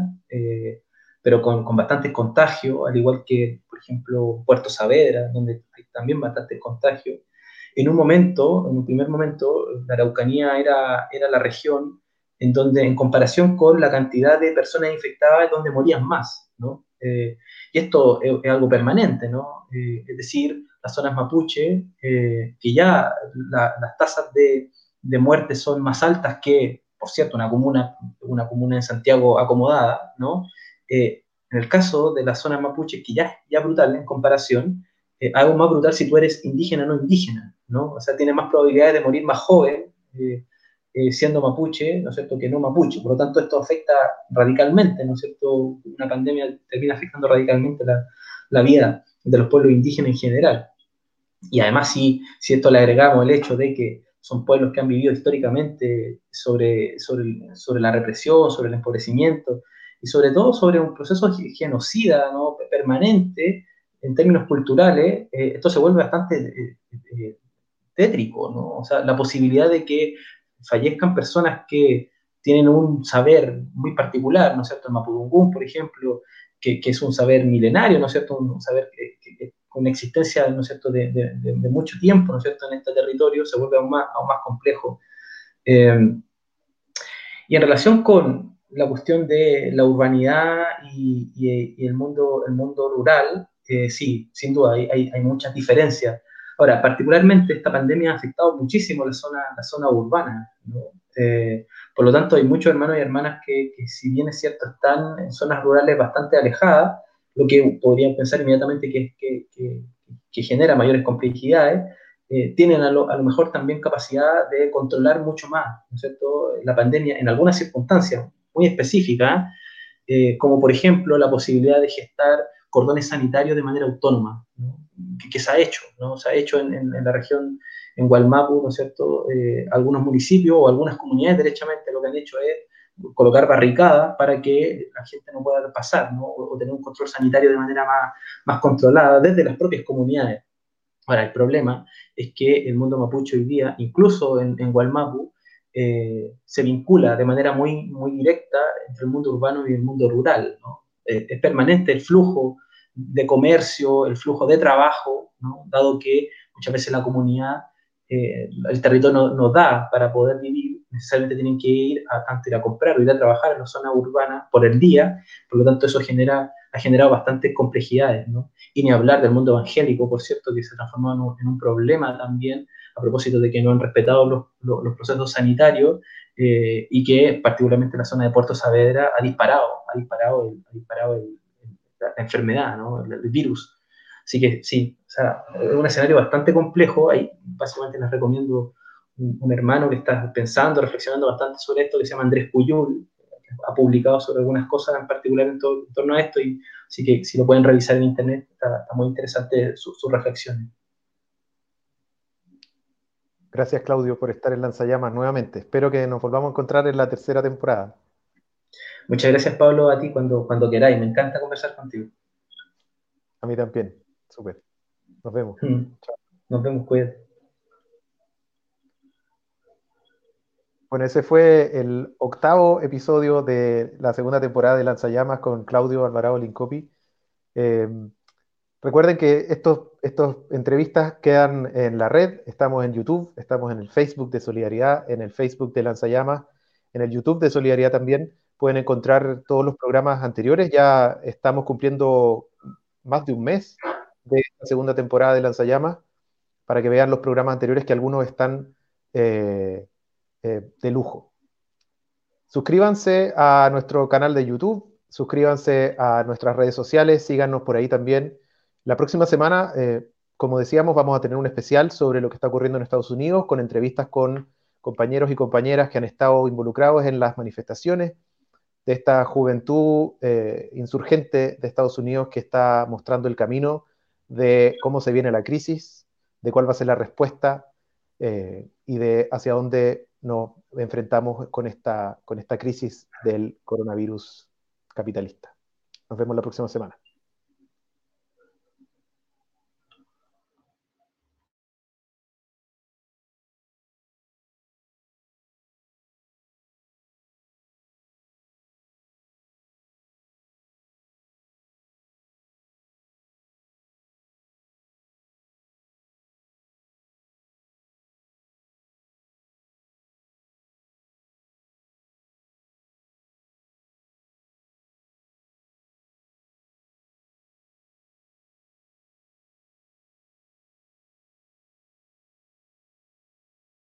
B: pero con, con bastantes contagios, al igual que, por ejemplo, Puerto Saavedra, donde hay también bastante contagio. En un momento, en un primer momento, la Araucanía era, era la región en donde, en comparación con la cantidad de personas infectadas, donde morían más, ¿no? Eh, y esto es, algo permanente, ¿no? Eh, es decir, las zonas mapuche, eh, que ya las tasas de, de, muerte son más altas que, por cierto, una comuna, una comuna en Santiago acomodada, ¿no? Eh, en el caso de la zona mapuche, que ya es brutal en comparación, eh, algo más brutal si tú eres indígena o no indígena, ¿no? O sea, tienes más probabilidades de morir más joven eh, siendo mapuche, ¿no es cierto?, que no mapuche. Por lo tanto, esto afecta radicalmente, ¿no es cierto? Una pandemia termina afectando radicalmente la, la vida de los pueblos indígenas en general. Y además, si, si esto le agregamos el hecho de que son pueblos que han vivido históricamente sobre, sobre, sobre la represión, sobre el empobrecimiento, y sobre todo sobre un proceso genocida ¿no? permanente en términos culturales, eh, esto se vuelve bastante eh, eh, tétrico, ¿no? O sea, la posibilidad de que fallezcan personas que tienen un saber muy particular, ¿no es cierto? El Mapudungún, por ejemplo, que, que, es un saber milenario, ¿no es cierto? Un saber que, con existencia, ¿no es cierto?, de, mucho tiempo, ¿no es cierto?, en este territorio, se vuelve aún más, aún más complejo. y en relación con, la cuestión de la urbanidad y, el, mundo, el mundo rural, eh, sí, sin duda, hay, hay, muchas diferencias. Ahora, particularmente esta pandemia ha afectado muchísimo la zona, la zona urbana. Eh, por lo tanto, hay muchos hermanos y hermanas que, si bien es cierto, están en zonas rurales bastante alejadas, lo que podrían pensar inmediatamente que, que, que genera mayores complejidades, eh, tienen a lo, a lo, mejor también capacidad de controlar mucho más, ¿no es cierto?, la pandemia en algunas circunstancias muy específica, eh, como por ejemplo la posibilidad de gestar cordones sanitarios de manera autónoma, que, se ha hecho, ¿no? Se ha hecho en, la región, en Gualmapu, ¿no es cierto? Eh, algunos municipios o algunas comunidades derechamente lo que han hecho es colocar barricadas para que la gente no pueda pasar, ¿no? O, tener un control sanitario de manera más, más controlada desde las propias comunidades. Ahora, el problema es que el mundo mapuche hoy día, incluso en, en Gualmapu, eh, se vincula de manera muy, muy directa entre el mundo urbano y el mundo rural. Eh, es permanente el flujo de comercio, el flujo de trabajo, dado que muchas veces la comunidad, eh, el territorio no, da para poder vivir, necesariamente tienen que ir a, ir a comprar o ir a trabajar en la zona urbana por el día, por lo tanto eso genera, ha generado bastantes complejidades. Y ni hablar del mundo evangélico, por cierto, que se transformó en en un problema también a propósito de que no han respetado los, los, procesos sanitarios eh, y que particularmente la zona de Puerto Saavedra ha disparado, ha disparado, ha disparado el, la enfermedad, ¿no? el, virus. Así que sí, o sea, es un escenario bastante complejo. Ahí básicamente les recomiendo un, hermano que está pensando, reflexionando bastante sobre esto, que se llama Andrés Cuyul, que ha publicado sobre algunas cosas en particular en, torno a esto, y así que si lo pueden revisar en internet, está, muy interesante sus reflexiones.
A: Gracias, Claudio, por estar en Lanzallamas nuevamente. Espero que nos volvamos a encontrar en la tercera temporada.
B: Muchas gracias, Pablo, a ti cuando, cuando queráis. Me encanta conversar contigo.
A: A mí también. Súper. Nos vemos.
B: Mm. Nos vemos, cuídate.
A: Bueno, ese fue el octavo episodio de la segunda temporada de Lanzallamas con Claudio Alvarado Lincopi. recuerden que estas entrevistas quedan en la red, estamos en YouTube, estamos en el Facebook de Solidaridad, en el Facebook de Lanzallamas, en el YouTube de Solidaridad también pueden encontrar todos los programas anteriores. Ya estamos cumpliendo más de un mes de la segunda temporada de Lanzallamas para que vean los programas anteriores que algunos están eh, eh, de lujo. Suscríbanse a nuestro canal de YouTube, suscríbanse a nuestras redes sociales, síganos por ahí también. La próxima semana, eh, como decíamos, vamos a tener un especial sobre lo que está ocurriendo en Estados Unidos con entrevistas con compañeros y compañeras que han estado involucrados en las manifestaciones de esta juventud eh, insurgente de Estados Unidos que está mostrando el camino de cómo se viene la crisis, de cuál va a ser la respuesta eh, y de hacia dónde nos enfrentamos con esta, con esta crisis del coronavirus capitalista. Nos vemos la próxima semana.